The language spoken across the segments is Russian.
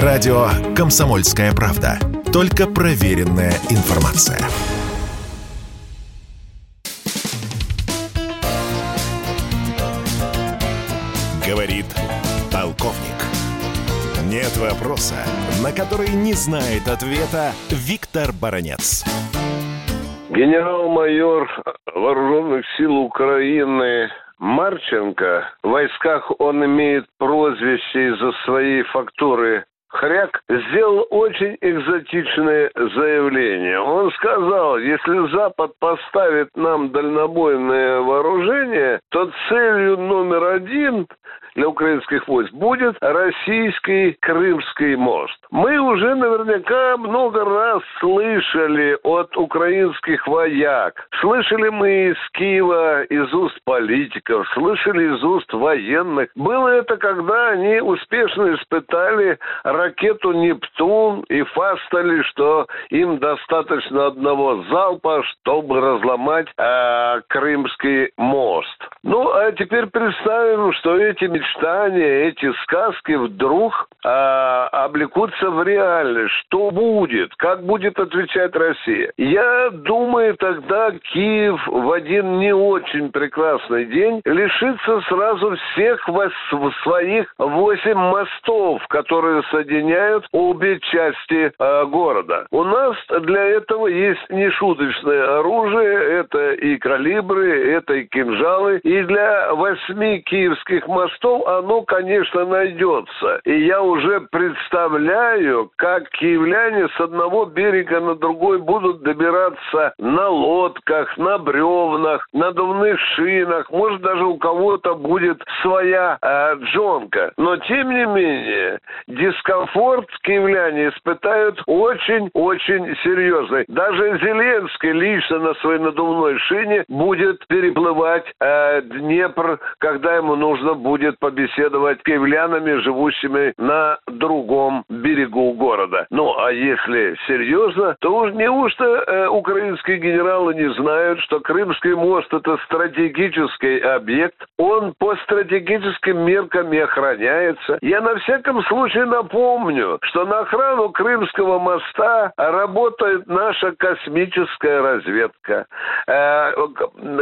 Радио «Комсомольская правда». Только проверенная информация. Говорит полковник. Нет вопроса, на который не знает ответа Виктор Баранец. Генерал-майор Вооруженных сил Украины Марченко. В войсках он имеет прозвище из-за своей фактуры Хряк сделал очень экзотичное заявление. Он сказал, если Запад поставит нам дальнобойное вооружение, то целью номер один для украинских войск будет российский Крымский мост. Мы уже наверняка много раз слышали от украинских вояк. Слышали мы из Киева, из уст политиков, слышали из уст военных. Было это, когда они успешно испытали ракету «Нептун» и фастали, что им достаточно одного залпа, чтобы разломать э, Крымский мост. Ну, а теперь представим, что эти мечтания, эти сказки вдруг э, облекутся в реальность. Что будет? Как будет отвечать Россия? Я думаю, тогда Киев в один не очень прекрасный день лишится сразу всех своих восемь мостов, которые соединяют обе части э, города. У нас для этого есть нешуточное оружие, это и калибры, это и кинжалы. И для восьми киевских мостов оно, конечно, найдется. И я уже представляю, как киевляне с одного берега на другой будут добираться на лодках, на бревнах, на надувных шинах. Может, даже у кого-то будет своя э, джонка. Но, тем не менее, дискомфорт киевляне испытают очень-очень серьезный. Даже Зеленский лично на своей надувной шине будет переплывать э, Днепр, когда ему нужно будет побеседовать с киевлянами, живущими на другом берегу города. Ну, а если серьезно, то уж неужто э, украинские генералы не знают, что Крымский мост это стратегический объект, он по стратегическим меркам и охраняется. Я на всяком случае напомню, что на охрану Крымского моста работает наша космическая разведка. Э,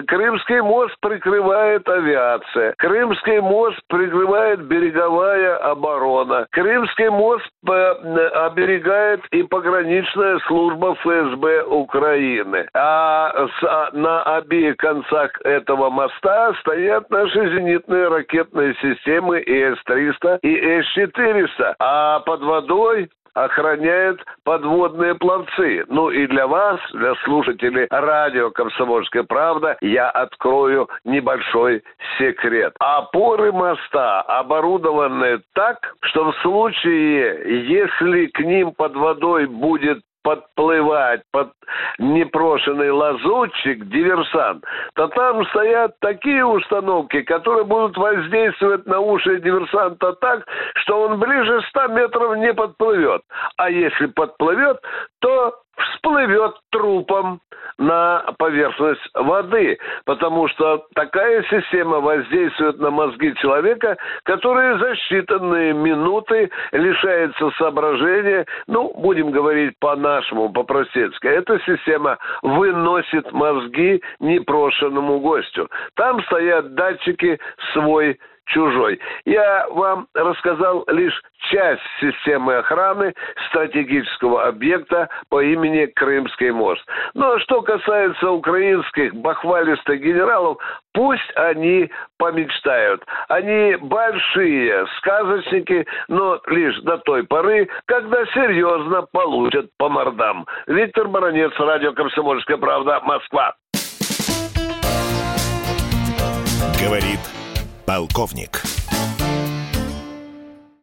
Крымский мост прикрывает авиация. Крымский мост прикрывает береговая оборона. Крымский мост э, оберегает и пограничная служба ФСБ Украины. А, а на обеих концах этого моста стоят наши зенитные ракетные системы и С-300, и С-400. А под водой охраняют подводные пловцы. Ну и для вас, для слушателей радио «Комсомольская правда», я открою небольшой секрет. Опоры моста оборудованы так, что в случае, если к ним под водой будет подплывать под непрошенный лазутчик, диверсант, то там стоят такие установки, которые будут воздействовать на уши диверсанта так, что он ближе 100 метров не подплывет. А если подплывет, то всплывет трупом на поверхность воды, потому что такая система воздействует на мозги человека, который за считанные минуты лишается соображения, ну, будем говорить по-нашему, по-простецки. Эта система выносит мозги непрошенному гостю. Там стоят датчики свой чужой. Я вам рассказал лишь часть системы охраны стратегического объекта по имени Крымский мост. А что касается украинских бахвалистых генералов, пусть они помечтают. Они большие сказочники, но лишь до той поры, когда серьезно получат по мордам. Виктор Баранец, радио «Комсомольская правда», Москва. Говорит полковник.